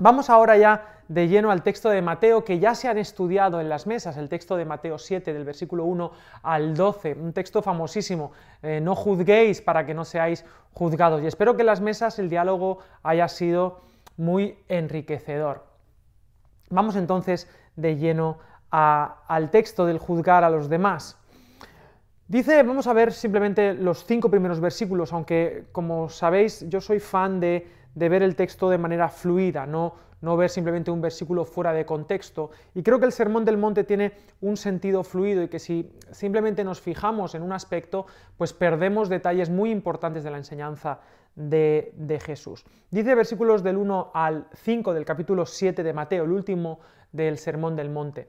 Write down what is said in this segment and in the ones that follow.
Vamos ahora ya de lleno al texto de Mateo que ya se han estudiado en las mesas, el texto de Mateo 7 del versículo 1 al 12, un texto famosísimo, eh, no juzguéis para que no seáis juzgados. Y espero que en las mesas el diálogo haya sido muy enriquecedor. Vamos entonces de lleno al texto del juzgar a los demás. Dice, vamos a ver simplemente los cinco primeros versículos, aunque como sabéis yo soy fan de, ver el texto de manera fluida, no, no ver simplemente un versículo fuera de contexto. Y creo que el Sermón del Monte tiene un sentido fluido y que si simplemente nos fijamos en un aspecto, pues perdemos detalles muy importantes de la enseñanza de, de Jesús. Dice versículos del 1 al 5 del capítulo 7 de Mateo, el último del Sermón del Monte.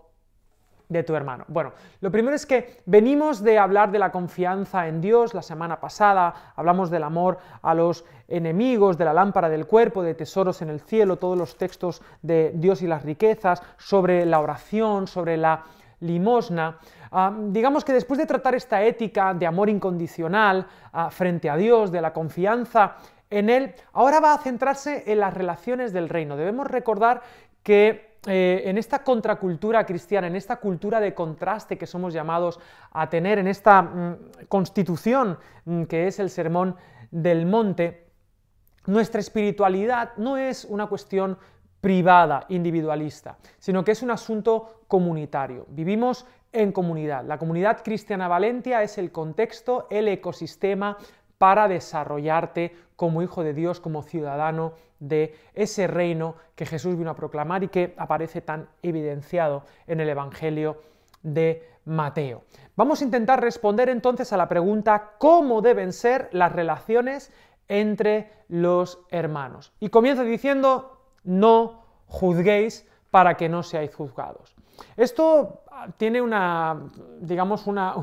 de tu hermano. Bueno, lo primero es que venimos de hablar de la confianza en Dios la semana pasada, hablamos del amor a los enemigos, de la lámpara del cuerpo, de tesoros en el cielo, todos los textos de Dios y las riquezas, sobre la oración, sobre la limosna. Ah, digamos que después de tratar esta ética de amor incondicional ah, frente a Dios, de la confianza en Él, ahora va a centrarse en las relaciones del reino. Debemos recordar que eh, en esta contracultura cristiana, en esta cultura de contraste que somos llamados a tener, en esta mm, constitución mm, que es el sermón del monte, nuestra espiritualidad no es una cuestión privada, individualista, sino que es un asunto comunitario. Vivimos en comunidad. La comunidad cristiana Valentia es el contexto, el ecosistema para desarrollarte como hijo de Dios, como ciudadano de ese reino que Jesús vino a proclamar y que aparece tan evidenciado en el Evangelio de Mateo. Vamos a intentar responder entonces a la pregunta ¿cómo deben ser las relaciones entre los hermanos? Y comienza diciendo no juzguéis para que no seáis juzgados. Esto tiene una, digamos, una,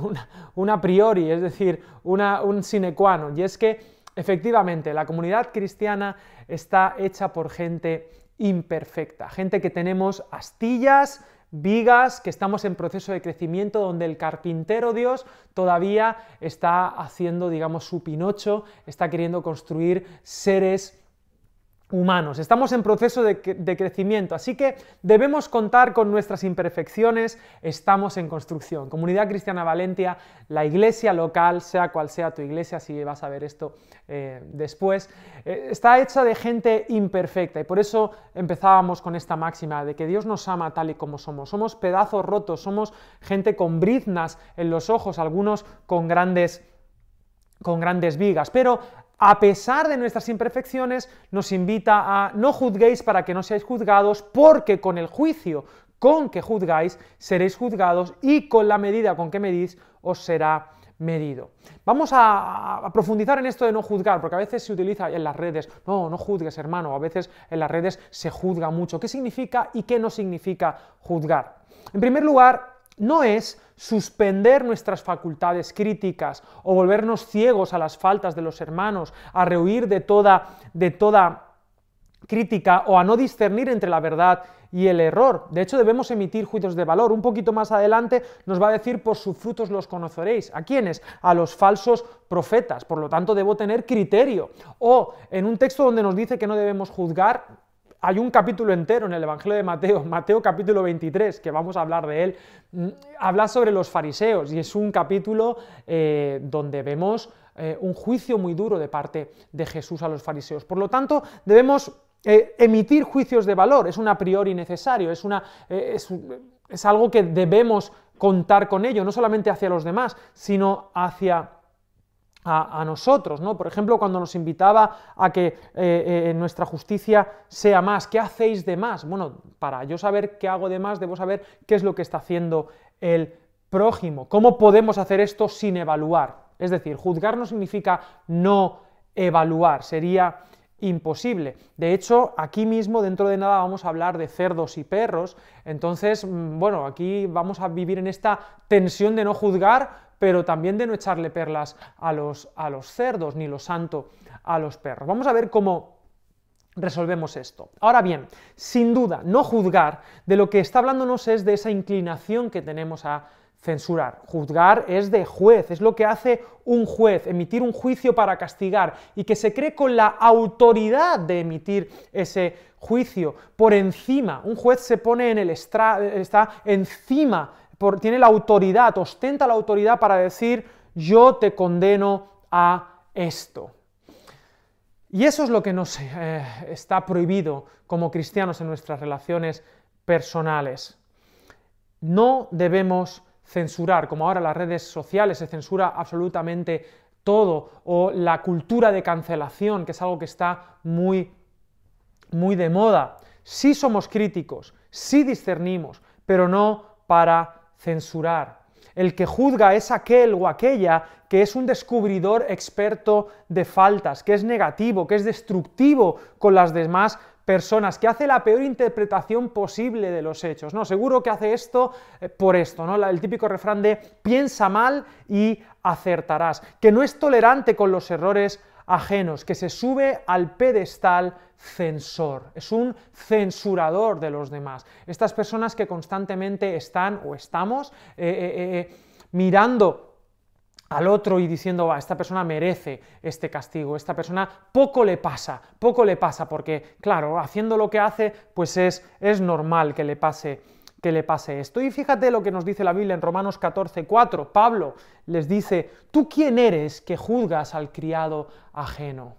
una, priori, es decir, una, un sine qua non, y es que efectivamente la comunidad cristiana está hecha por gente imperfecta, gente que tenemos astillas, vigas, que estamos en proceso de crecimiento donde el carpintero Dios todavía está haciendo, digamos, su pinocho, está queriendo construir seres humanos. Estamos en proceso de, crecimiento, así que debemos contar con nuestras imperfecciones, estamos en construcción. Comunidad Cristiana Valentia, la iglesia local, sea cual sea tu iglesia, si vas a ver esto eh, después, eh, está hecha de gente imperfecta y por eso empezábamos con esta máxima de que Dios nos ama tal y como somos. Somos pedazos rotos, somos gente con briznas en los ojos, algunos con grandes con grandes vigas, pero a pesar de nuestras imperfecciones, nos invita a no juzguéis para que no seáis juzgados, porque con el juicio con que juzgáis seréis juzgados y con la medida con que medís os será medido. Vamos a, profundizar en esto de no juzgar, porque a veces se utiliza en las redes, no, no juzgues hermano, a veces en las redes se juzga mucho. ¿Qué significa y qué no significa juzgar? En primer lugar, no es suspender nuestras facultades críticas o volvernos ciegos a las faltas de los hermanos, a rehuir de toda, de toda crítica o a no discernir entre la verdad y el error. De hecho, debemos emitir juicios de valor. Un poquito más adelante nos va a decir, por sus frutos los conoceréis. ¿A quiénes? A los falsos profetas. Por lo tanto, debo tener criterio. O en un texto donde nos dice que no debemos juzgar, hay un capítulo entero en el Evangelio de Mateo, Mateo capítulo 23, que vamos a hablar de él, mm, habla sobre los fariseos y es un capítulo eh, donde vemos eh, un juicio muy duro de parte de Jesús a los fariseos. Por lo tanto, debemos eh, emitir juicios de valor, es un a priori necesario, es, una, es, es algo que debemos contar con ello, no solamente hacia los demás, sino hacia a, nosotros, ¿no? Por ejemplo, cuando nos invitaba a que eh, eh, nuestra justicia sea más, ¿qué hacéis de más? Bueno, para yo saber qué hago de más, debo saber qué es lo que está haciendo el prójimo. ¿Cómo podemos hacer esto sin evaluar? Es decir, juzgar no significa no evaluar, sería imposible. De hecho, aquí mismo, dentro de nada, vamos a hablar de cerdos y perros. Entonces, mm, bueno, aquí vamos a vivir en esta tensión de no juzgar, pero también de no echarle perlas a los, a los cerdos, ni lo santo a los perros. Vamos a ver cómo resolvemos esto. Ahora bien, sin duda, no juzgar, de lo que está hablándonos es de esa inclinación que tenemos a censurar. Juzgar es de juez, es lo que hace un juez, emitir un juicio para castigar y que se cree con la autoridad de emitir ese juicio por encima. Un juez se pone en el está encima, tiene la autoridad, ostenta la autoridad para decir yo te condeno a esto. Y eso es lo que nos eh, está prohibido como cristianos en nuestras relaciones personales. No debemos censurar, como ahora las redes sociales se censura absolutamente todo, o la cultura de cancelación, que es algo que está muy, muy de moda. Sí somos críticos, sí discernimos, pero no para censurar. El que juzga es aquel o aquella que es un descubridor experto de faltas, que es negativo, que es destructivo con las demás personas, que hace la peor interpretación posible de los hechos. No, seguro que hace esto eh, por esto, ¿no? El típico refrán de piensa mal y acertarás, que no es tolerante con los errores ajenos, que se sube al pedestal censor, es un censurador de los demás. Estas personas que constantemente están o estamos eh, eh, mirando al otro y diciendo, esta persona merece este castigo, esta persona poco le pasa, poco le pasa, porque claro, haciendo lo que hace, pues es, es normal que le pase que le pase esto. Y fíjate lo que nos dice la Biblia en Romanos 14, 4. Pablo les dice, ¿tú quién eres que juzgas al criado ajeno?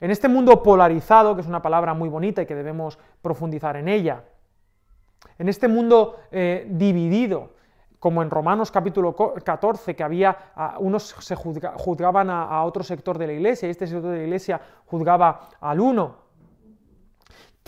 En este mundo polarizado, que es una palabra muy bonita y que debemos profundizar en ella, en este mundo eh, dividido, como en Romanos capítulo 14, que había, unos se juzgaban a, otro sector de la iglesia, y este sector de la iglesia juzgaba al uno.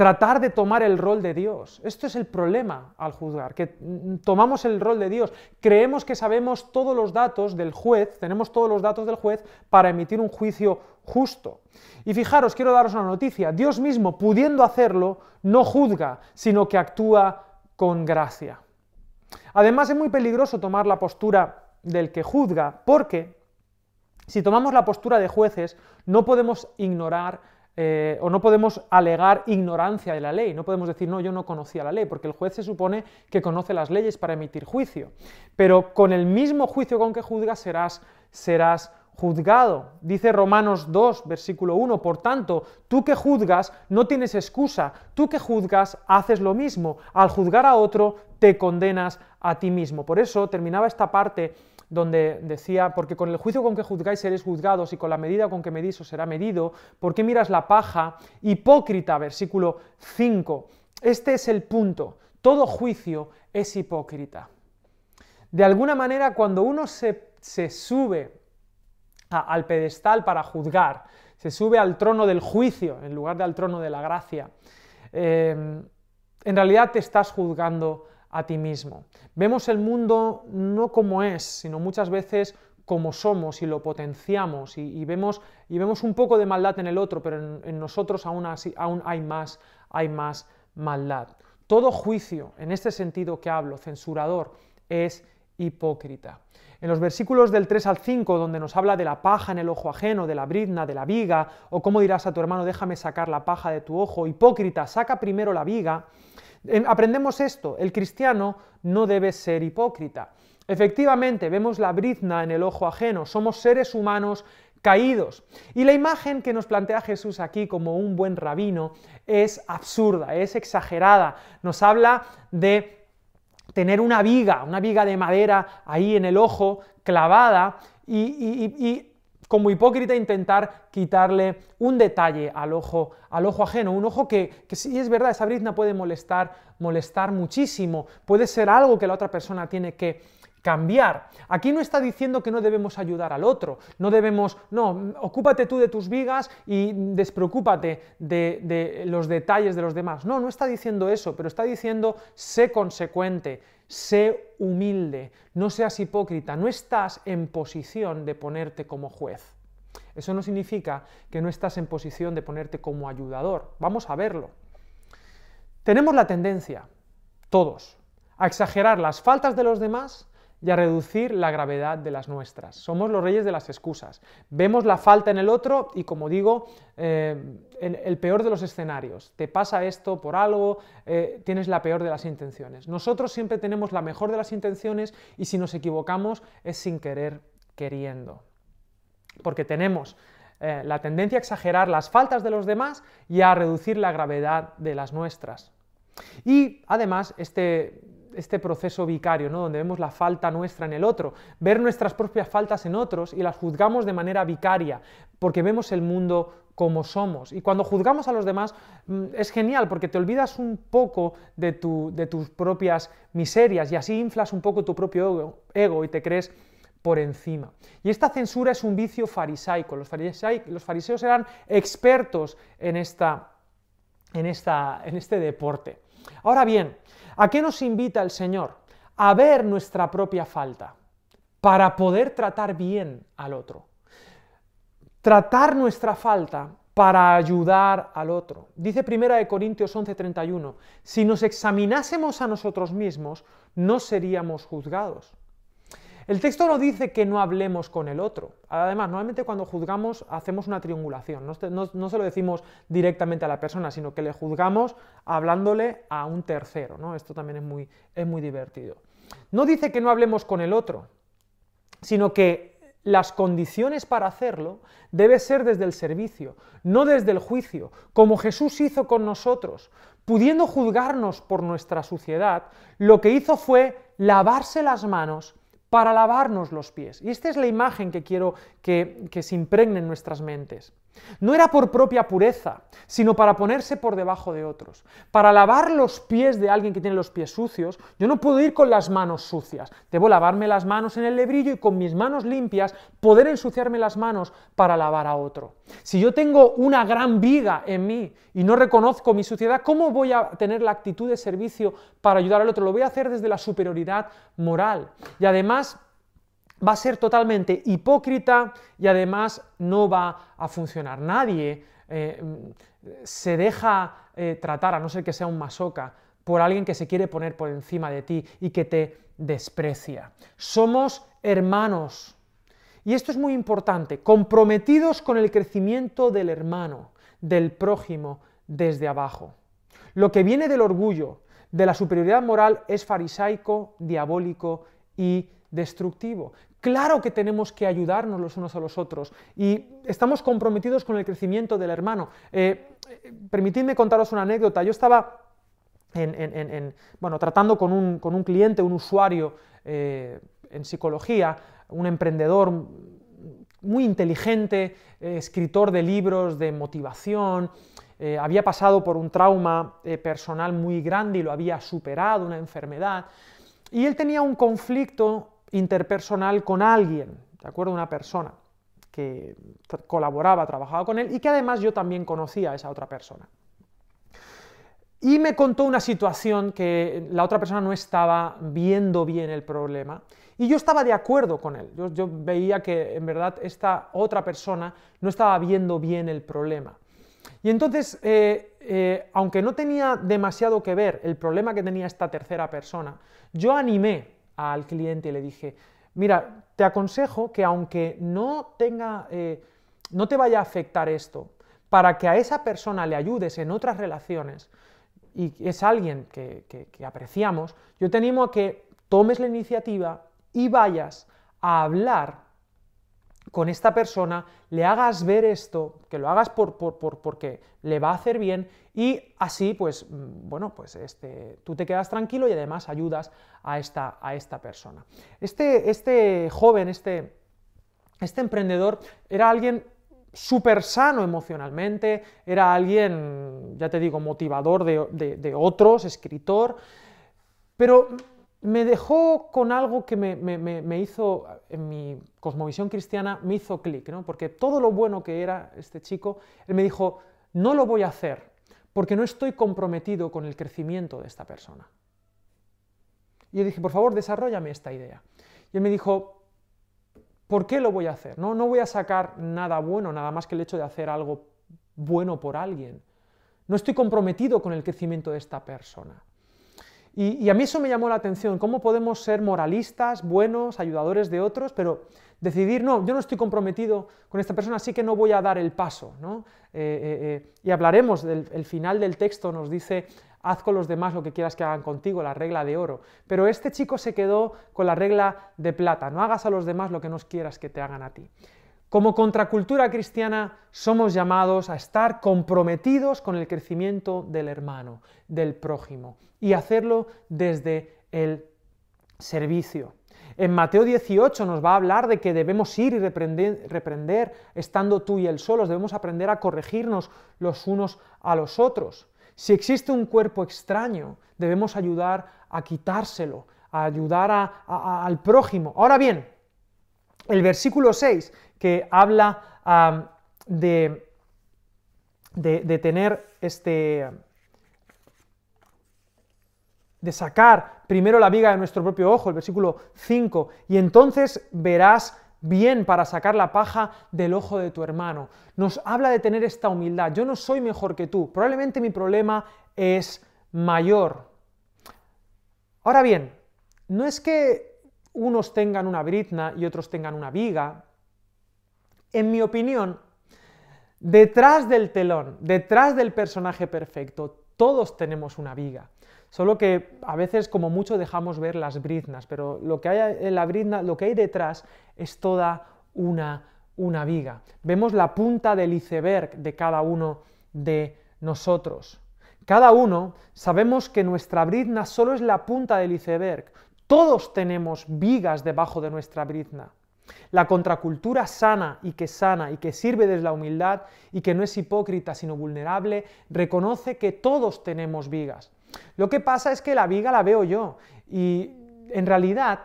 Tratar de tomar el rol de Dios. Esto es el problema al juzgar, que tomamos el rol de Dios. Creemos que sabemos todos los datos del juez, tenemos todos los datos del juez para emitir un juicio justo. Y fijaros, quiero daros una noticia. Dios mismo, pudiendo hacerlo, no juzga, sino que actúa con gracia. Además es muy peligroso tomar la postura del que juzga, porque si tomamos la postura de jueces, no podemos ignorar eh, o no podemos alegar ignorancia de la ley, no podemos decir, no, yo no conocía la ley, porque el juez se supone que conoce las leyes para emitir juicio, pero con el mismo juicio con que juzgas serás, serás juzgado. Dice Romanos 2, versículo 1, por tanto, tú que juzgas no tienes excusa, tú que juzgas haces lo mismo, al juzgar a otro te condenas a ti mismo. Por eso terminaba esta parte donde decía, porque con el juicio con que juzgáis seréis juzgados y con la medida con que medís os será medido, ¿por qué miras la paja? Hipócrita, versículo 5. Este es el punto, todo juicio es hipócrita. De alguna manera, cuando uno se, se sube al pedestal para juzgar, se sube al trono del juicio en lugar de al trono de la gracia. Eh, en realidad te estás juzgando a ti mismo. Vemos el mundo no como es, sino muchas veces como somos y lo potenciamos y, vemos, y vemos, un poco de maldad en el otro, pero en, nosotros aún, así, aún hay, más, hay más maldad. Todo juicio, en este sentido que hablo, censurador, es hipócrita. En los versículos del 3 al 5, donde nos habla de la paja en el ojo ajeno, de la brizna, de la viga, o cómo dirás a tu hermano, déjame sacar la paja de tu ojo, hipócrita, saca primero la viga, aprendemos esto, el cristiano no debe ser hipócrita. Efectivamente, vemos la brizna en el ojo ajeno, somos seres humanos caídos. Y la imagen que nos plantea Jesús aquí como un buen rabino es absurda, es exagerada. Nos habla de tener una viga, una viga de madera ahí en el ojo, clavada, y, como hipócrita intentar quitarle un detalle al ojo, al ojo ajeno, un ojo que, que sí es verdad, esa brizna puede molestar, molestar muchísimo, puede ser algo que la otra persona tiene que cambiar. Aquí no está diciendo que no debemos ayudar al otro, no debemos, no, ocúpate tú de tus vigas y despreocúpate de, de, los detalles de los demás. No, no está diciendo eso, pero está diciendo sé consecuente, sé humilde, no seas hipócrita, no estás en posición de ponerte como juez. Eso no significa que no estás en posición de ponerte como ayudador. Vamos a verlo. Tenemos la tendencia, todos, a exagerar las faltas de los demás y a reducir la gravedad de las nuestras. Somos los reyes de las excusas. Vemos la falta en el otro y, como digo, eh, el peor de los escenarios. Te pasa esto por algo, eh, tienes la peor de las intenciones. Nosotros siempre tenemos la mejor de las intenciones y si nos equivocamos es sin querer queriendo. Porque tenemos eh, la tendencia a exagerar las faltas de los demás y a reducir la gravedad de las nuestras. Y además, este, este proceso vicario, ¿no? donde vemos la falta nuestra en el otro, ver nuestras propias faltas en otros y las juzgamos de manera vicaria, porque vemos el mundo como somos. Y cuando juzgamos a los demás mm, es genial, porque te olvidas un poco de, de tus propias miserias y así inflas un poco tu propio ego y te crees por encima. Y esta censura es un vicio farisaico. Los, fariseos eran expertos en, esta, en, esta, en este deporte. Ahora bien, ¿a qué nos invita el Señor? A ver nuestra propia falta para poder tratar bien al otro. Tratar nuestra falta para ayudar al otro. Dice 1 Corintios 11:31, si nos examinásemos a nosotros mismos, no seríamos juzgados. El texto no dice que no hablemos con el otro. Además, normalmente cuando juzgamos hacemos una triangulación. No, se lo decimos directamente a la persona, sino que le juzgamos hablándole a un tercero. ¿no? Esto también es muy, divertido. No dice que no hablemos con el otro, sino que las condiciones para hacerlo debe ser desde el servicio, no desde el juicio, como Jesús hizo con nosotros. Pudiendo juzgarnos por nuestra suciedad, lo que hizo fue lavarse las manos para lavarnos los pies. Y esta es la imagen que quiero que, se impregne en nuestras mentes. No era por propia pureza, sino para ponerse por debajo de otros. Para lavar los pies de alguien que tiene los pies sucios, yo no puedo ir con las manos sucias. Debo lavarme las manos en el lebrillo y con mis manos limpias poder ensuciarme las manos para lavar a otro. Si yo tengo una gran viga en mí y no reconozco mi suciedad, ¿cómo voy a tener la actitud de servicio para ayudar al otro? Lo voy a hacer desde la superioridad moral. Y además, va a ser totalmente hipócrita y además no va a funcionar. Nadie eh, se deja eh, tratar, a no ser que sea un masoca, por alguien que se quiere poner por encima de ti y que te desprecia. Somos hermanos. Y esto es muy importante, comprometidos con el crecimiento del hermano, del prójimo, desde abajo. Lo que viene del orgullo, de la superioridad moral, es farisaico, diabólico y destructivo. Claro que tenemos que ayudarnos los unos a los otros y estamos comprometidos con el crecimiento del hermano. Eh, permitidme contaros una anécdota. Yo estaba bueno, tratando con un, cliente, un usuario eh, en psicología, un emprendedor muy inteligente, eh, escritor de libros de motivación, había pasado por un trauma personal muy grande y lo había superado, una enfermedad, y él tenía un conflicto interpersonal con alguien, ¿de acuerdo? Una persona que colaboraba, trabajaba con él y que además yo también conocía a esa otra persona. Y me contó una situación que la otra persona no estaba viendo bien el problema y yo estaba de acuerdo con él. Yo, veía que en verdad esta otra persona no estaba viendo bien el problema. Y entonces, eh, eh, aunque no tenía demasiado que ver el problema que tenía esta tercera persona, yo animé al cliente y le dije, mira, te aconsejo que aunque no tenga, eh, no te vaya a afectar esto, para que a esa persona le ayudes en otras relaciones, y es alguien que, que apreciamos, yo te animo a que tomes la iniciativa y vayas a hablar con esta persona, le hagas ver esto, que lo hagas por, porque le va a hacer bien y así, pues, mm, bueno, pues este, tú te quedas tranquilo y además ayudas a esta, a esta persona. Este, este joven, este, este emprendedor, era alguien súper sano emocionalmente, era alguien, ya te digo, motivador de, de otros, escritor, pero me dejó con algo que me, hizo, en mi cosmovisión cristiana, me hizo clic, ¿no? porque todo lo bueno que era este chico, él me dijo, no lo voy a hacer, porque no estoy comprometido con el crecimiento de esta persona. Y yo dije, por favor, desarrollame esta idea. Y él me dijo, ¿por qué lo voy a hacer? No, no voy a sacar nada bueno, nada más que el hecho de hacer algo bueno por alguien. No estoy comprometido con el crecimiento de esta persona. Y, a mí eso me llamó la atención, cómo podemos ser moralistas, buenos, ayudadores de otros, pero decidir, no, yo no estoy comprometido con esta persona, así que no voy a dar el paso. ¿no? Eh, eh, eh, y hablaremos, del el final del texto nos dice, haz con los demás lo que quieras que hagan contigo, la regla de oro. Pero este chico se quedó con la regla de plata, no hagas a los demás lo que no quieras que te hagan a ti. Como contracultura cristiana somos llamados a estar comprometidos con el crecimiento del hermano, del prójimo, y hacerlo desde el servicio. En Mateo 18 nos va a hablar de que debemos ir y reprender, estando tú y él solos, debemos aprender a corregirnos los unos a los otros. Si existe un cuerpo extraño, debemos ayudar a quitárselo, a ayudar al prójimo. Ahora bien, el versículo 6 que habla de, de, tener este de sacar primero la viga de nuestro propio ojo, el versículo 5, y entonces verás bien para sacar la paja del ojo de tu hermano. Nos habla de tener esta humildad. Yo no soy mejor que tú, probablemente mi problema es mayor. Ahora bien, no es que unos tengan una brizna y otros tengan una viga, en mi opinión, detrás del telón, detrás del personaje perfecto, todos tenemos una viga. Solo que a veces como mucho dejamos ver las briznas, pero lo que hay detrás es toda una, una viga. Vemos la punta del iceberg de cada uno de nosotros. Cada uno sabemos que nuestra brizna solo es la punta del iceberg. Todos tenemos vigas debajo de nuestra brizna. La contracultura sana y que sana y que sirve desde la humildad y que no es hipócrita sino vulnerable, reconoce que todos tenemos vigas. Lo que pasa es que la viga la veo yo y en realidad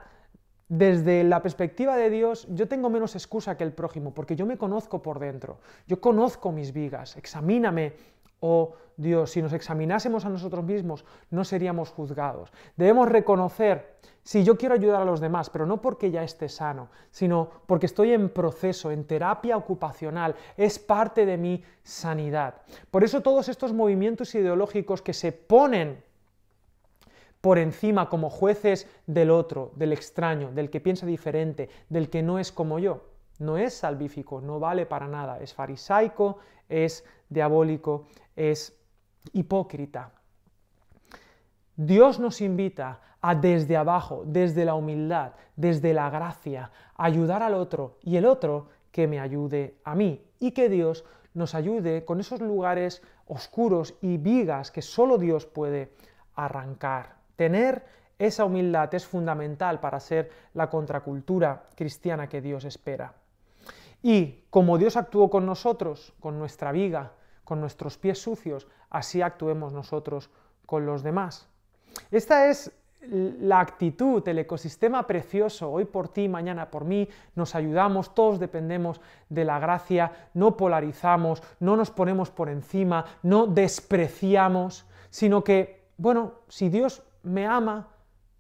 desde la perspectiva de Dios, yo tengo menos excusa que el prójimo, porque yo me conozco por dentro, yo conozco mis vigas, examíname, oh Dios, si nos examinásemos a nosotros mismos, no seríamos juzgados. Debemos reconocer, si yo quiero ayudar a los demás, pero no porque ya esté sano, sino porque estoy en proceso, en terapia ocupacional, es parte de mi sanidad. Por eso todos estos movimientos ideológicos que se ponen por encima como jueces del otro, del extraño, del que piensa diferente, del que no es como yo, no es salvífico, no vale para nada, es farisaico, es diabólico, es hipócrita. Dios nos invita a desde abajo, desde la humildad, desde la gracia, ayudar al otro y el otro que me ayude a mí y que Dios nos ayude con esos lugares oscuros y vigas que solo Dios puede arrancar. Tener esa humildad es fundamental para ser la contracultura cristiana que Dios espera. Y como Dios actuó con nosotros, con nuestra viga, con nuestros pies sucios, así actuemos nosotros con los demás. Esta es la actitud, el ecosistema precioso, hoy por ti, mañana por mí, nos ayudamos, todos dependemos de la gracia, no polarizamos, no nos ponemos por encima, no despreciamos, sino que, bueno, si Dios me ama,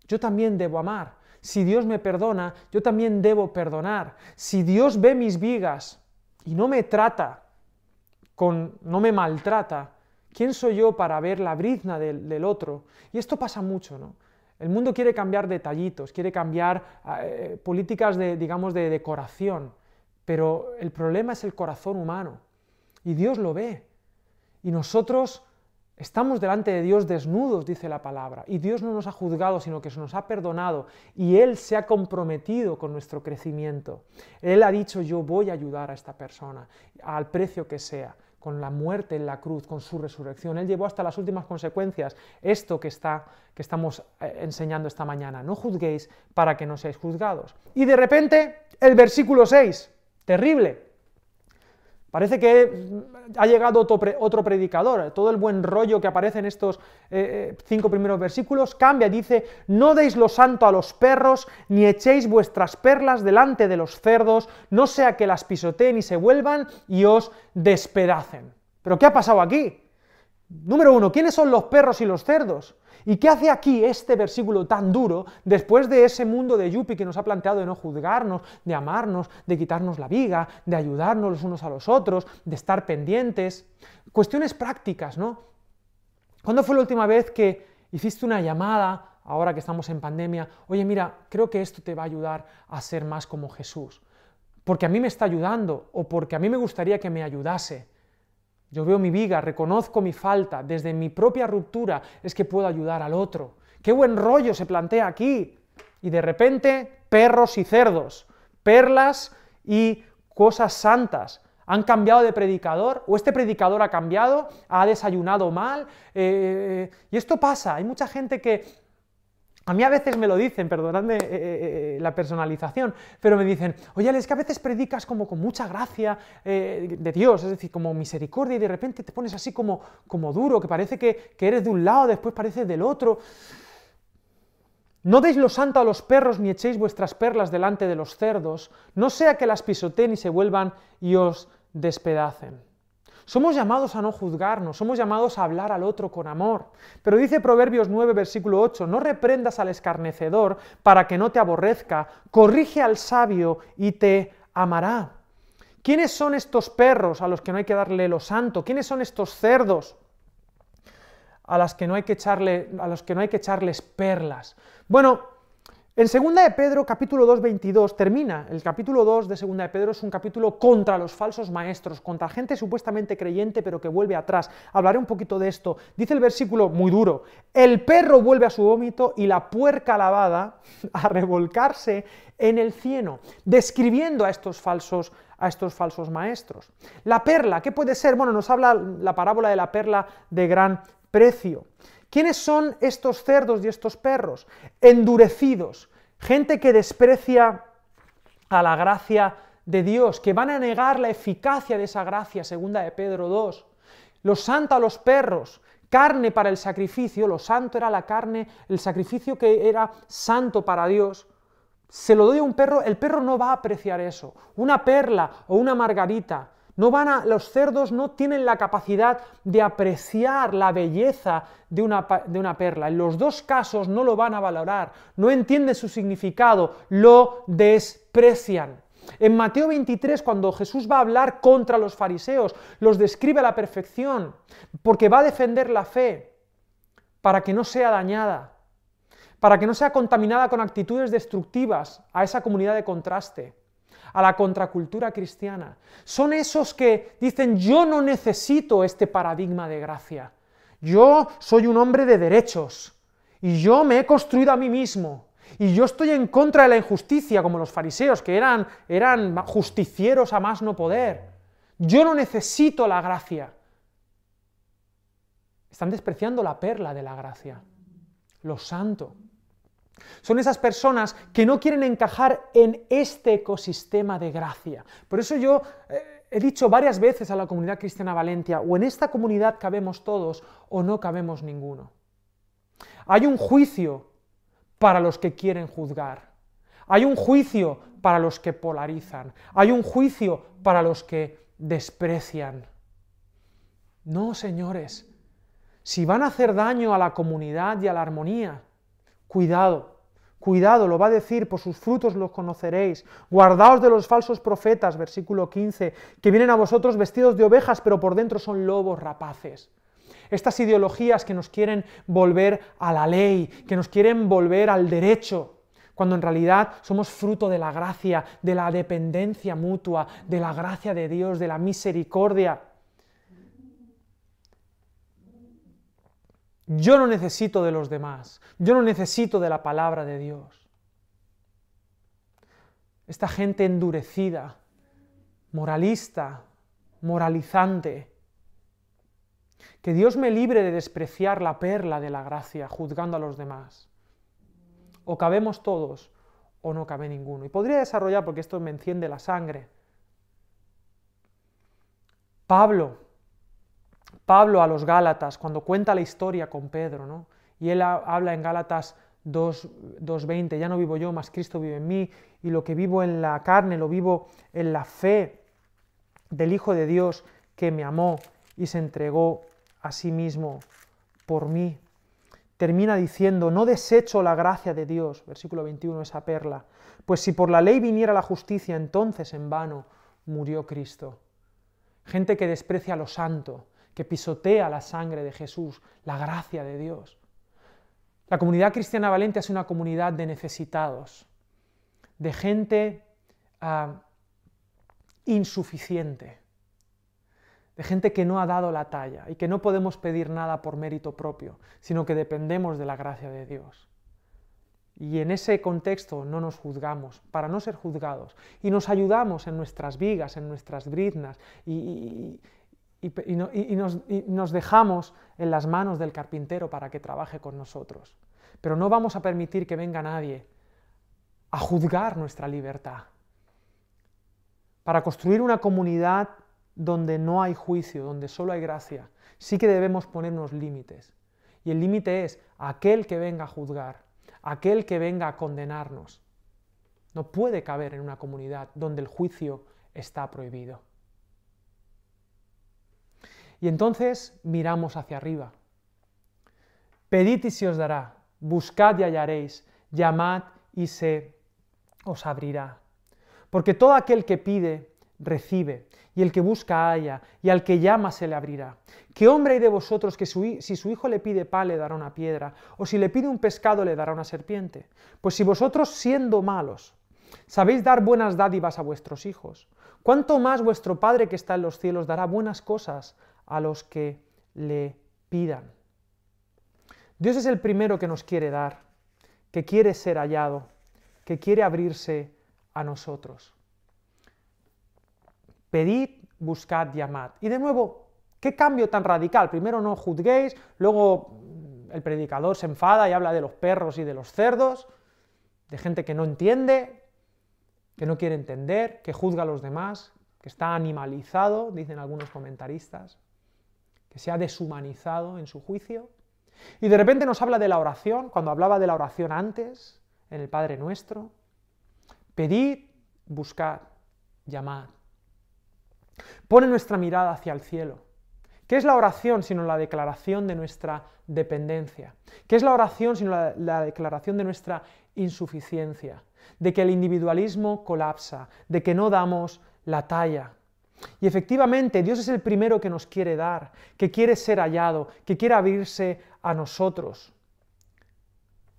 yo también debo amar. Si Dios me perdona, yo también debo perdonar. Si Dios ve mis vigas y no me trata, con, no me maltrata, ¿quién soy yo para ver la brizna del, otro? Y esto pasa mucho, ¿no? El mundo quiere cambiar detallitos, quiere cambiar eh, políticas de, digamos, de decoración, pero el problema es el corazón humano. Y Dios lo ve. Y nosotros Estamos delante de Dios desnudos, dice la palabra, y Dios no nos ha juzgado, sino que se nos ha perdonado, y Él se ha comprometido con nuestro crecimiento. Él ha dicho, yo voy a ayudar a esta persona, al precio que sea, con la muerte en la cruz, con su resurrección. Él llevó hasta las últimas consecuencias esto que, está, que estamos eh, enseñando esta mañana. No juzguéis para que no seáis juzgados. Y de repente, el versículo 6, terrible. Parece que ha llegado otro predicador, todo el buen rollo que aparece en estos eh, eh, cinco primeros versículos cambia, dice, no deis lo santo a los perros, ni echéis vuestras perlas delante de los cerdos, no sea que las pisoteen y se vuelvan y os despedacen. ¿Pero qué ha pasado aquí? Número uno, ¿quiénes son los perros y los cerdos? ¿Y qué hace aquí este versículo tan duro después de ese mundo de Yupi que nos ha planteado de no juzgarnos, de amarnos, de quitarnos la viga, de ayudarnos los unos a los otros, de estar pendientes? Cuestiones prácticas, ¿no? ¿Cuándo fue la última vez que hiciste una llamada, ahora que estamos en pandemia, oye, mira, creo que esto te va a ayudar a ser más como Jesús? Porque a mí me está ayudando o porque a mí me gustaría que me ayudase. Yo veo mi viga, reconozco mi falta, desde mi propia ruptura es que puedo ayudar al otro. Qué buen rollo se plantea aquí. Y de repente, perros y cerdos, perlas y cosas santas. ¿Han cambiado de predicador? ¿O este predicador ha cambiado? ¿Ha desayunado mal? Eh, y esto pasa. Hay mucha gente que a mí a veces me lo dicen, perdonadme eh, eh, eh, la personalización, pero me dicen, oye, es que a veces predicas como con mucha gracia de Dios, es decir, como misericordia, y de repente te pones así como, como duro, que parece que, eres de un lado, después pareces del otro. No deis lo santo a los perros, ni echéis vuestras perlas delante de los cerdos, no sea que las pisoteen y se vuelvan y os despedacen. Somos llamados a no juzgarnos, somos llamados a hablar al otro con amor. Pero dice Proverbios 9, versículo 8, no reprendas al escarnecedor para que no te aborrezca, corrige al sabio y te amará. ¿Quiénes son estos perros a los que no hay que darle lo santo? ¿Quiénes son estos cerdos a, las que no hay que echarle, a los que no hay que echarles perlas? Bueno, en 2 de Pedro, capítulo 2, 22, termina. El capítulo 2 de 2 de Pedro es un capítulo contra los falsos maestros, contra gente supuestamente creyente pero que vuelve atrás. Hablaré un poquito de esto. Dice el versículo muy duro, el perro vuelve a su vómito y la puerca lavada a revolcarse en el cieno, describiendo a estos falsos a estos falsos maestros. La perla, ¿qué puede ser? Bueno, nos habla la parábola de la perla de gran precio. ¿Quiénes son estos cerdos y estos perros? Endurecidos, gente que desprecia a la gracia de Dios, que van a negar la eficacia de esa gracia, segunda de Pedro 2. Los santo a los perros, carne para el sacrificio, lo santo era la carne, el sacrificio que era santo para Dios. Se lo doy a un perro, el perro no va a apreciar eso. Una perla o una margarita no van a, los cerdos no tienen la capacidad de apreciar la belleza de una, de una, perla. En los dos casos no lo van a valorar, no entienden su significado, lo desprecian. En Mateo 23, cuando Jesús va a hablar contra los fariseos, los describe a la perfección, porque va a defender la fe para que no sea dañada, para que no sea contaminada con actitudes destructivas a esa comunidad de contraste a la contracultura cristiana. Son esos que dicen, yo no necesito este paradigma de gracia. Yo soy un hombre de derechos y yo me he construido a mí mismo. Y yo estoy en contra de la injusticia, como los fariseos, que eran, eran justicieros a más no poder. Yo no necesito la gracia. Están despreciando la perla de la gracia, lo santo. Son esas personas que no quieren encajar en este ecosistema de gracia. Por eso yo eh, he dicho varias veces a la comunidad cristiana Valencia, o en esta comunidad cabemos todos o no cabemos ninguno. Hay un juicio para los que quieren juzgar. Hay un juicio para los que polarizan. Hay un juicio para los que desprecian. No, señores. Si van a hacer daño a la comunidad y a la armonía, Cuidado, cuidado, lo va a decir, por sus frutos los conoceréis. Guardaos de los falsos profetas, versículo 15, que vienen a vosotros vestidos de ovejas, pero por dentro son lobos rapaces. Estas ideologías que nos quieren volver a la ley, que nos quieren volver al derecho, cuando en realidad somos fruto de la gracia, de la dependencia mutua, de la gracia de Dios, de la misericordia. Yo no necesito de los demás, yo no necesito de la palabra de Dios. Esta gente endurecida, moralista, moralizante, que Dios me libre de despreciar la perla de la gracia juzgando a los demás. O cabemos todos o no cabe ninguno. Y podría desarrollar, porque esto me enciende la sangre. Pablo, Pablo a los Gálatas, cuando cuenta la historia con Pedro, ¿no? y él habla en Gálatas 2.20, ya no vivo yo, más Cristo vive en mí, y lo que vivo en la carne lo vivo en la fe del Hijo de Dios que me amó y se entregó a sí mismo por mí. Termina diciendo, no desecho la gracia de Dios, versículo 21, esa perla, pues si por la ley viniera la justicia, entonces en vano murió Cristo. Gente que desprecia lo santo, que pisotea la sangre de Jesús, la gracia de Dios. La comunidad cristiana valente es una comunidad de necesitados, de gente ah, insuficiente, de gente que no ha dado la talla y que no podemos pedir nada por mérito propio, sino que dependemos de la gracia de Dios. Y en ese contexto no nos juzgamos para no ser juzgados y nos ayudamos en nuestras vigas, en nuestras briznas y, nos dejamos en las manos del carpintero para que trabaje con nosotros. Pero no vamos a permitir que venga nadie a juzgar nuestra libertad. Para construir una comunidad donde no hay juicio, donde solo hay gracia, sí que debemos ponernos límites. Y el límite es aquel que venga a juzgar, aquel que venga a condenarnos. No puede caber en una comunidad donde el juicio está prohibido. Y entonces miramos hacia arriba. Pedid y se os dará, buscad y hallaréis, llamad y se os abrirá. Porque todo aquel que pide, recibe, y el que busca halla, y al que llama se le abrirá. ¿Qué hombre hay de vosotros que si su hijo le pide pan le dará una piedra, o si le pide un pescado le dará una serpiente? Pues si vosotros siendo malos sabéis dar buenas dádivas a vuestros hijos, ¿cuánto más vuestro Padre que está en los cielos dará buenas cosas a los que le pidan? Dios es el primero que nos quiere dar, que quiere ser hallado, que quiere abrirse a nosotros. Pedid, buscad, llamad. Y de nuevo, ¿qué cambio tan radical? Primero no juzguéis, luego el predicador se enfada y habla de los perros y de los cerdos, de gente que no entiende, que no quiere entender, que juzga a los demás, que está animalizado, dicen algunos comentaristas, que se ha deshumanizado en su juicio. Y de repente nos habla de la oración, cuando hablaba de la oración antes, en el Padre Nuestro. Pedid, buscad, llamad. Pone nuestra mirada hacia el cielo. ¿Qué es la oración sino la declaración de nuestra dependencia? ¿Qué es la oración sino la, declaración de nuestra insuficiencia? De que el individualismo colapsa, de que no damos la talla. Y efectivamente Dios es el primero que nos quiere dar, que quiere ser hallado, que quiere abrirse a nosotros.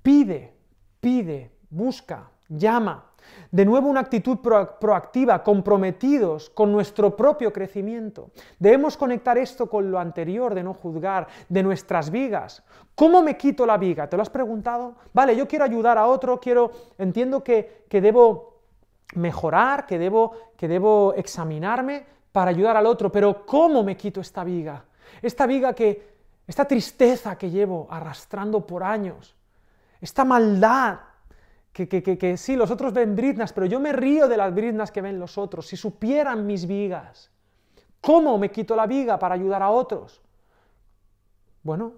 Pide, pide, busca, llama. De nuevo una actitud proactiva, comprometidos con nuestro propio crecimiento. Debemos conectar esto con lo anterior de no juzgar, de nuestras vigas. ¿Cómo me quito la viga? ¿Te lo has preguntado? Vale, yo quiero ayudar a otro, quiero, entiendo que, que debo mejorar, que debo, que debo examinarme para ayudar al otro, pero ¿cómo me quito esta viga? Esta viga que, esta tristeza que llevo arrastrando por años, esta maldad que, sí, los otros ven briznas, pero yo me río de las briznas que ven los otros. Si supieran mis vigas, ¿cómo me quito la viga para ayudar a otros? Bueno,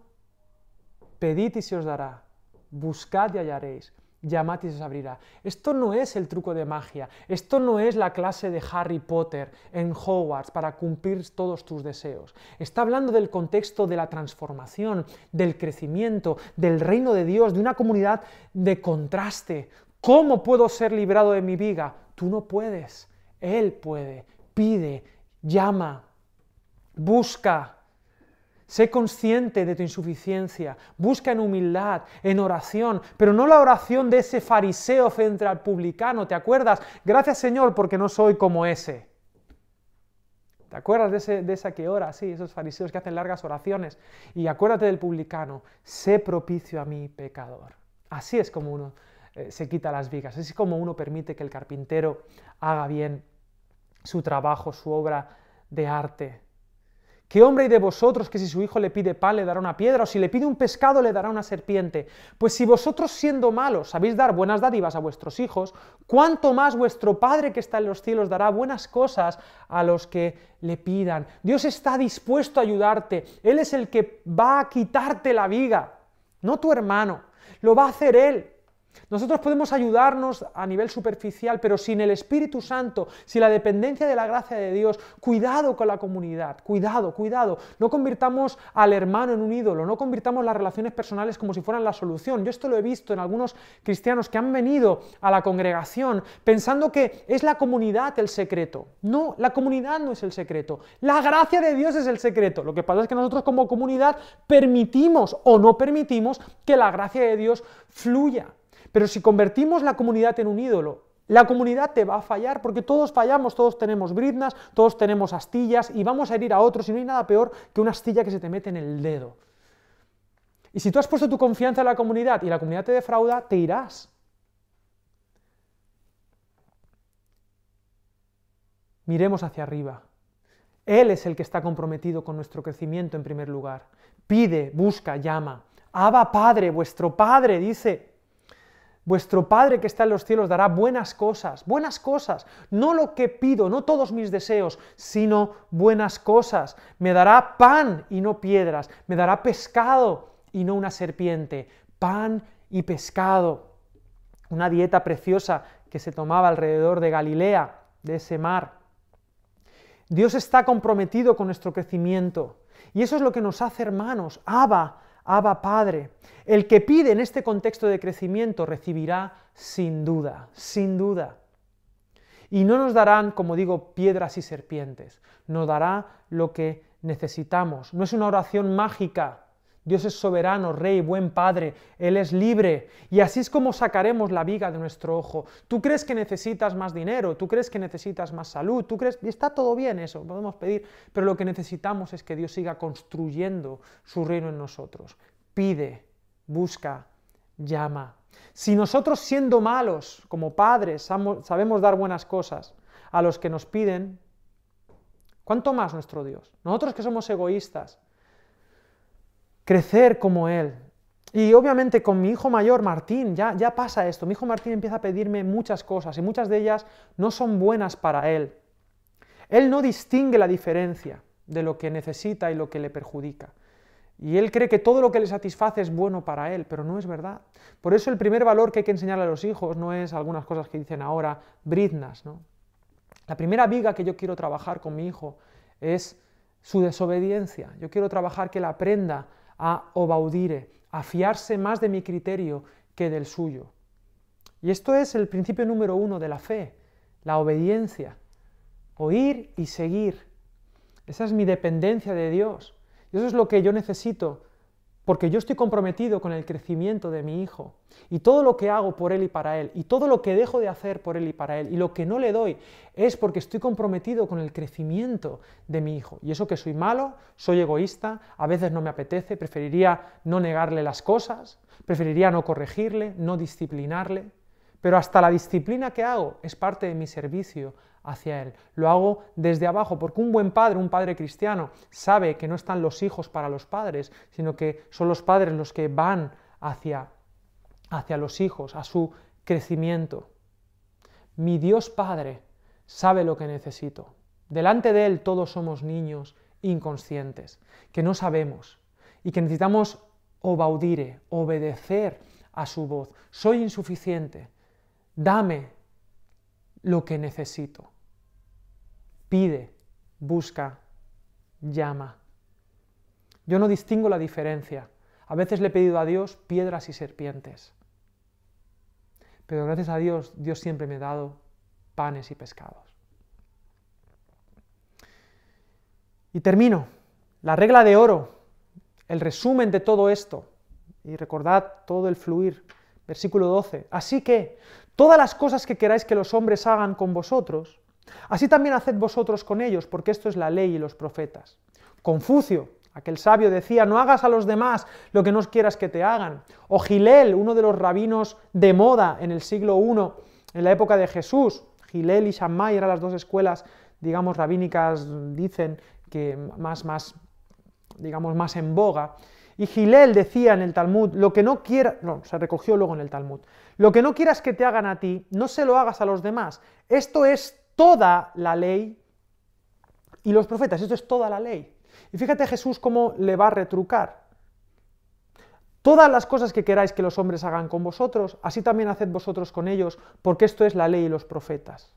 pedid y se os dará, buscad y hallaréis, se abrirá. Esto no es el truco de magia, esto no es la clase de Harry Potter en Hogwarts para cumplir todos tus deseos. Está hablando del contexto de la transformación, del crecimiento, del reino de Dios, de una comunidad de contraste. ¿Cómo puedo ser librado de mi viga? Tú no puedes, Él puede. Pide, llama, busca. Sé consciente de tu insuficiencia, busca en humildad, en oración, pero no la oración de ese fariseo frente al publicano, ¿te acuerdas? Gracias Señor porque no soy como ese. ¿Te acuerdas de, ese, de esa que ora? Sí, esos fariseos que hacen largas oraciones. Y acuérdate del publicano, sé propicio a mi pecador. Así es como uno eh, se quita las vigas, así es como uno permite que el carpintero haga bien su trabajo, su obra de arte. ¿Qué hombre hay de vosotros que si su hijo le pide pan le dará una piedra o si le pide un pescado le dará una serpiente? Pues si vosotros siendo malos sabéis dar buenas dádivas a vuestros hijos, ¿cuánto más vuestro Padre que está en los cielos dará buenas cosas a los que le pidan? Dios está dispuesto a ayudarte, Él es el que va a quitarte la viga, no tu hermano, lo va a hacer Él. Nosotros podemos ayudarnos a nivel superficial, pero sin el Espíritu Santo, sin la dependencia de la gracia de Dios, cuidado con la comunidad, cuidado, cuidado. No convirtamos al hermano en un ídolo, no convirtamos las relaciones personales como si fueran la solución. Yo esto lo he visto en algunos cristianos que han venido a la congregación pensando que es la comunidad el secreto. No, la comunidad no es el secreto. La gracia de Dios es el secreto. Lo que pasa es que nosotros como comunidad permitimos o no permitimos que la gracia de Dios fluya. Pero si convertimos la comunidad en un ídolo, la comunidad te va a fallar porque todos fallamos, todos tenemos briznas, todos tenemos astillas y vamos a herir a otros y no hay nada peor que una astilla que se te mete en el dedo. Y si tú has puesto tu confianza en la comunidad y la comunidad te defrauda, te irás. Miremos hacia arriba. Él es el que está comprometido con nuestro crecimiento en primer lugar. Pide, busca, llama. Abba Padre, vuestro Padre, dice, Vuestro Padre que está en los cielos dará buenas cosas, buenas cosas, no lo que pido, no todos mis deseos, sino buenas cosas. Me dará pan y no piedras, me dará pescado y no una serpiente, pan y pescado. Una dieta preciosa que se tomaba alrededor de Galilea, de ese mar. Dios está comprometido con nuestro crecimiento y eso es lo que nos hace hermanos. Abba, Abba Padre. El que pide en este contexto de crecimiento recibirá sin duda, sin duda. Y no nos darán, como digo, piedras y serpientes, nos dará lo que necesitamos. No es una oración mágica. Dios es soberano, rey, buen padre, Él es libre. Y así es como sacaremos la viga de nuestro ojo. Tú crees que necesitas más dinero, tú crees que necesitas más salud, tú crees, y está todo bien eso, podemos pedir, pero lo que necesitamos es que Dios siga construyendo su reino en nosotros. Pide, busca, llama. Si nosotros siendo malos como padres sabemos dar buenas cosas a los que nos piden, ¿cuánto más nuestro Dios? Nosotros que somos egoístas, crecer como Él. Y obviamente con mi hijo mayor, Martín, ya, ya pasa esto. Mi hijo Martín empieza a pedirme muchas cosas y muchas de ellas no son buenas para Él. Él no distingue la diferencia de lo que necesita y lo que le perjudica. Y él cree que todo lo que le satisface es bueno para él, pero no es verdad. Por eso el primer valor que hay que enseñarle a los hijos no es algunas cosas que dicen ahora bridnas. ¿no? La primera viga que yo quiero trabajar con mi hijo es su desobediencia. Yo quiero trabajar que él aprenda a obaudire, a fiarse más de mi criterio que del suyo. Y esto es el principio número uno de la fe, la obediencia. Oír y seguir. Esa es mi dependencia de Dios. Y eso es lo que yo necesito porque yo estoy comprometido con el crecimiento de mi hijo y todo lo que hago por él y para él y todo lo que dejo de hacer por él y para él y lo que no le doy es porque estoy comprometido con el crecimiento de mi hijo. Y eso que soy malo, soy egoísta, a veces no me apetece, preferiría no negarle las cosas, preferiría no corregirle, no disciplinarle, pero hasta la disciplina que hago es parte de mi servicio hacia Él. Lo hago desde abajo, porque un buen padre, un padre cristiano, sabe que no están los hijos para los padres, sino que son los padres los que van hacia, hacia los hijos, a su crecimiento. Mi Dios Padre sabe lo que necesito. Delante de Él todos somos niños inconscientes, que no sabemos y que necesitamos obaudire, obedecer a su voz. Soy insuficiente. Dame lo que necesito. Pide, busca, llama. Yo no distingo la diferencia. A veces le he pedido a Dios piedras y serpientes. Pero gracias a Dios, Dios siempre me ha dado panes y pescados. Y termino. La regla de oro, el resumen de todo esto. Y recordad todo el fluir. Versículo 12. Así que todas las cosas que queráis que los hombres hagan con vosotros, así también haced vosotros con ellos, porque esto es la ley y los profetas. Confucio, aquel sabio, decía, no hagas a los demás lo que no quieras que te hagan. O Gilel, uno de los rabinos de moda en el siglo I, en la época de Jesús, Gilel y Shammai eran las dos escuelas, digamos, rabínicas, dicen que más, más, digamos, más en boga. Y Gilel decía en el Talmud, lo que no quiera, no, se recogió luego en el Talmud, lo que no quieras que te hagan a ti, no se lo hagas a los demás. Esto es toda la ley y los profetas, esto es toda la ley. Y fíjate Jesús cómo le va a retrucar. Todas las cosas que queráis que los hombres hagan con vosotros, así también haced vosotros con ellos, porque esto es la ley y los profetas.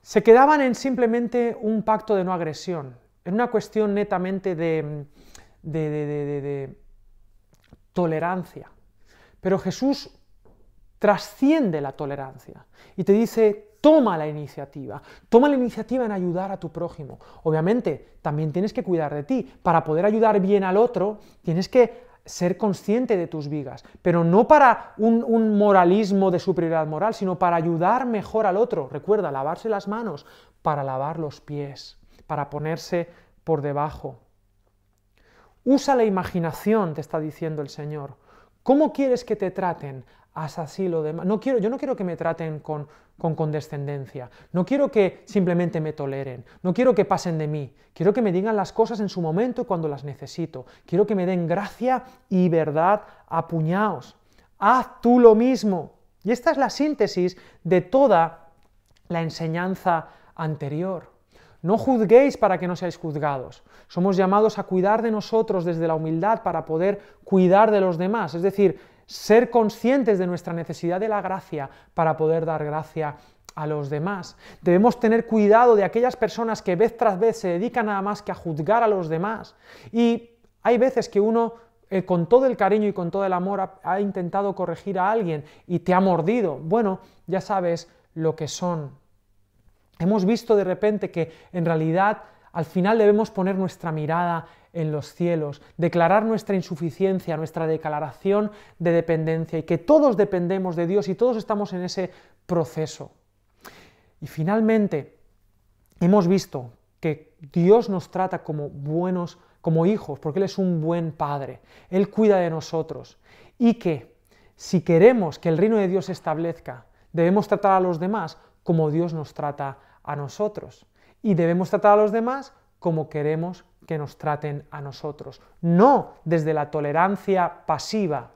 Se quedaban en simplemente un pacto de no agresión, en una cuestión netamente de, de tolerancia. Pero Jesús trasciende la tolerancia y te dice, toma la iniciativa, toma la iniciativa en ayudar a tu prójimo. Obviamente, también tienes que cuidar de ti. Para poder ayudar bien al otro, tienes que ser consciente de tus vigas, pero no para un, moralismo de superioridad moral, sino para ayudar mejor al otro. Recuerda, lavarse las manos para lavar los pies, para ponerse por debajo. Usa la imaginación, te está diciendo el Señor. ¿Cómo quieres que te traten? Haz así lo demás. No quiero, yo no quiero que me traten con, con condescendencia, no quiero que simplemente me toleren, no quiero que pasen de mí, quiero que me digan las cosas en su momento y cuando las necesito, quiero que me den gracia y verdad apuñaos. Haz tú lo mismo. Y esta es la síntesis de toda la enseñanza anterior. No juzguéis para que no seáis juzgados. Somos llamados a cuidar de nosotros desde la humildad para poder cuidar de los demás. Es decir, ser conscientes de nuestra necesidad de la gracia para poder dar gracia a los demás. Debemos tener cuidado de aquellas personas que vez tras vez se dedican nada más que a juzgar a los demás. Y hay veces que uno eh, con todo el cariño y con todo el amor ha, ha intentado corregir a alguien y te ha mordido. Bueno, ya sabes lo que son. Hemos visto de repente que en realidad al final debemos poner nuestra mirada en los cielos, declarar nuestra insuficiencia, nuestra declaración de dependencia y que todos dependemos de Dios y todos estamos en ese proceso. Y finalmente, hemos visto que Dios nos trata como buenos, como hijos, porque Él es un buen Padre, Él cuida de nosotros. Y que si queremos que el reino de Dios se establezca, debemos tratar a los demás como Dios nos trata a nosotros. Y debemos tratar a los demás como queremos que nos traten a nosotros. No desde la tolerancia pasiva,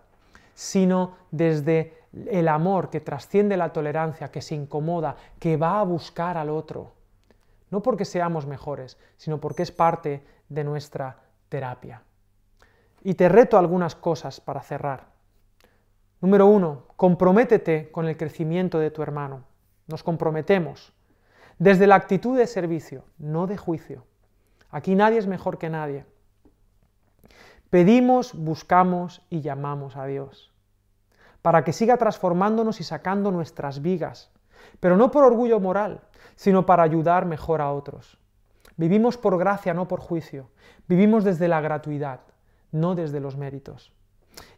sino desde el amor que trasciende la tolerancia, que se incomoda, que va a buscar al otro. No porque seamos mejores, sino porque es parte de nuestra terapia. Y te reto algunas cosas para cerrar. Número uno, comprométete con el crecimiento de tu hermano. Nos comprometemos desde la actitud de servicio, no de juicio. Aquí nadie es mejor que nadie. Pedimos, buscamos y llamamos a Dios para que siga transformándonos y sacando nuestras vigas, pero no por orgullo moral, sino para ayudar mejor a otros. Vivimos por gracia, no por juicio. Vivimos desde la gratuidad, no desde los méritos.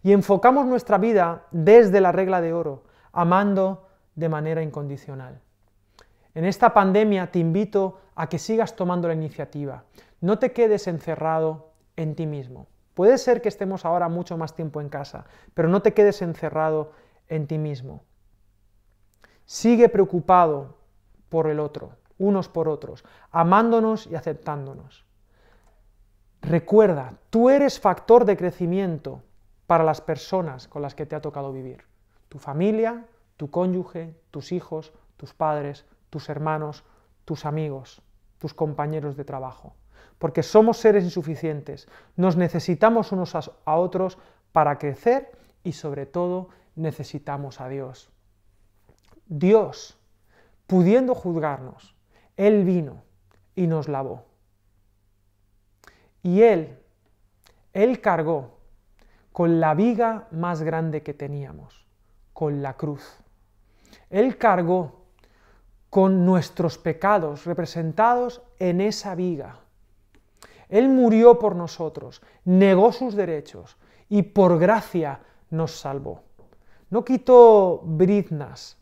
Y enfocamos nuestra vida desde la regla de oro, amando de manera incondicional. En esta pandemia te invito a que sigas tomando la iniciativa. No te quedes encerrado en ti mismo. Puede ser que estemos ahora mucho más tiempo en casa, pero no te quedes encerrado en ti mismo. Sigue preocupado por el otro, unos por otros, amándonos y aceptándonos. Recuerda, tú eres factor de crecimiento para las personas con las que te ha tocado vivir. Tu familia, tu cónyuge, tus hijos, tus padres, tus hermanos, tus amigos, tus compañeros de trabajo. Porque somos seres insuficientes, nos necesitamos unos a otros para crecer y sobre todo necesitamos a Dios. Dios, pudiendo juzgarnos, Él vino y nos lavó. Y Él, Él cargó con la viga más grande que teníamos, con la cruz. Él cargó con nuestros pecados representados en esa viga. Él murió por nosotros, negó sus derechos y por gracia nos salvó. No quitó briznas.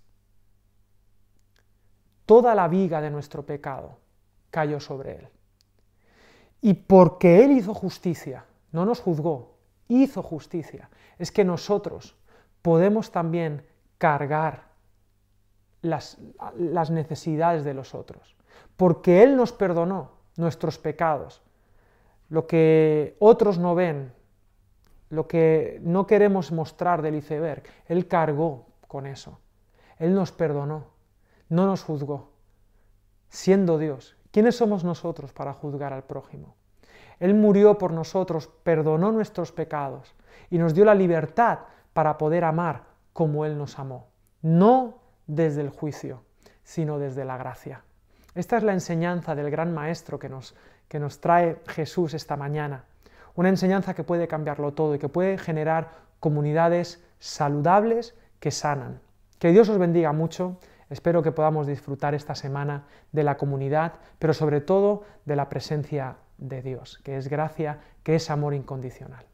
Toda la viga de nuestro pecado cayó sobre él. Y porque él hizo justicia, no nos juzgó, hizo justicia, es que nosotros podemos también cargar las, necesidades de los otros, porque Él nos perdonó nuestros pecados, lo que otros no ven, lo que no queremos mostrar del iceberg, Él cargó con eso. Él nos perdonó, no nos juzgó. Siendo Dios, ¿quiénes somos nosotros para juzgar al prójimo? Él murió por nosotros, perdonó nuestros pecados y nos dio la libertad para poder amar como Él nos amó. No desde el juicio, sino desde la gracia. Esta es la enseñanza del gran Maestro que nos, que nos trae Jesús esta mañana. Una enseñanza que puede cambiarlo todo y que puede generar comunidades saludables que sanan. Que Dios os bendiga mucho. Espero que podamos disfrutar esta semana de la comunidad, pero sobre todo de la presencia de Dios, que es gracia, que es amor incondicional.